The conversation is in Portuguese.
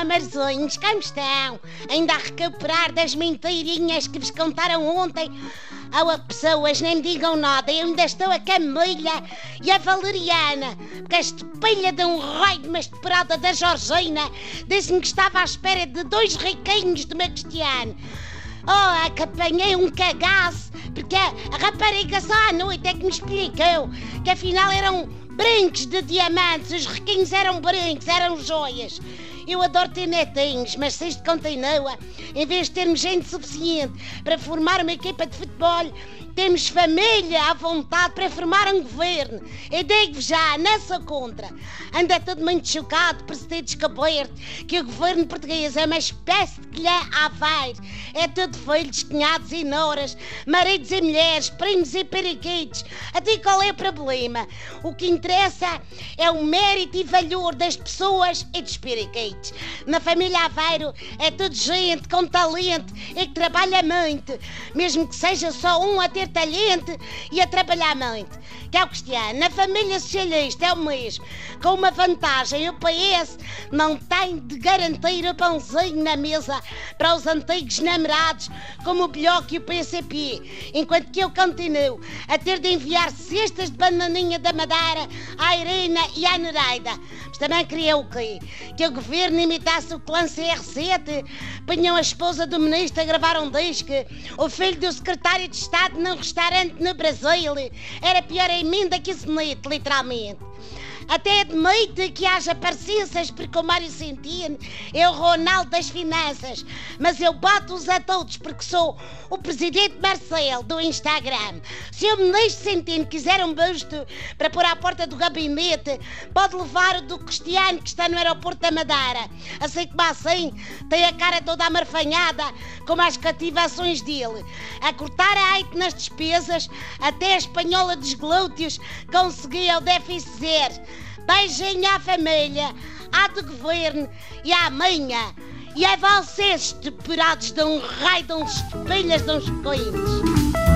amarzinhos, como estão? Ainda a recuperar das mentirinhas que vos contaram ontem? Oh, pessoas, nem me digam nada, eu ainda estou a Camilha e a Valeriana, porque a estupilha de um raio de uma esperada da Georgina disse-me que estava à espera de dois riquinhos do meu Cristiano. Oh, que apanhei um cagaço, porque a, a rapariga só à noite é que me explicou que afinal eram brincos de diamantes, os riquinhos eram brincos, eram joias. Eu adoro ter netinhos, mas se isto continua, em vez de termos gente suficiente para formar uma equipa de futebol, temos família à vontade para formar um governo. E digo já, nessa contra. Anda todo muito chocado por se ter descoberto que o governo português é uma espécie de colher à ver. É tudo filhos, cunhados e noras, maridos e mulheres, primos e periquitos. Até qual é o problema? O que interessa é o mérito e valor das pessoas e dos periquitos. Na família Aveiro é tudo gente com talento e que trabalha muito, mesmo que seja só um a ter talento e a trabalhar muito. Que é o Cristiano. Na família socialista é o mesmo. Com uma vantagem, o PS não tem de garantir o pãozinho na mesa para os antigos namorados, como o Bloco e o PCP, enquanto que eu continuo a ter de enviar cestas de bananinha da Madeira à Irina e à Nereida. Mas também queria o quê? Que o governo imitasse o clã CR7, punham a esposa do ministro a gravar um disco, o filho do secretário de Estado num restaurante no Brasil. Era pior emenda que esse neto, literalmente. Até admite que haja parecenças, porque o Mário Centeno é o Ronaldo das finanças. Mas eu bato-os a todos porque sou o presidente Marcelo do Instagram. Se o ministro Centeno quiser um busto para pôr à porta do gabinete, pode levar o do Cristiano que está no aeroporto da Madeira. Assim como assim, tem a cara toda amarfanhada, como as cativações dele. A cortar a aite nas despesas, até a espanhola dos glúteos conseguia o déficit zero. Beijinho à família, à do governo e à minha. E a vocês, estupurados de um raio de uns espelhas de uns coelhos.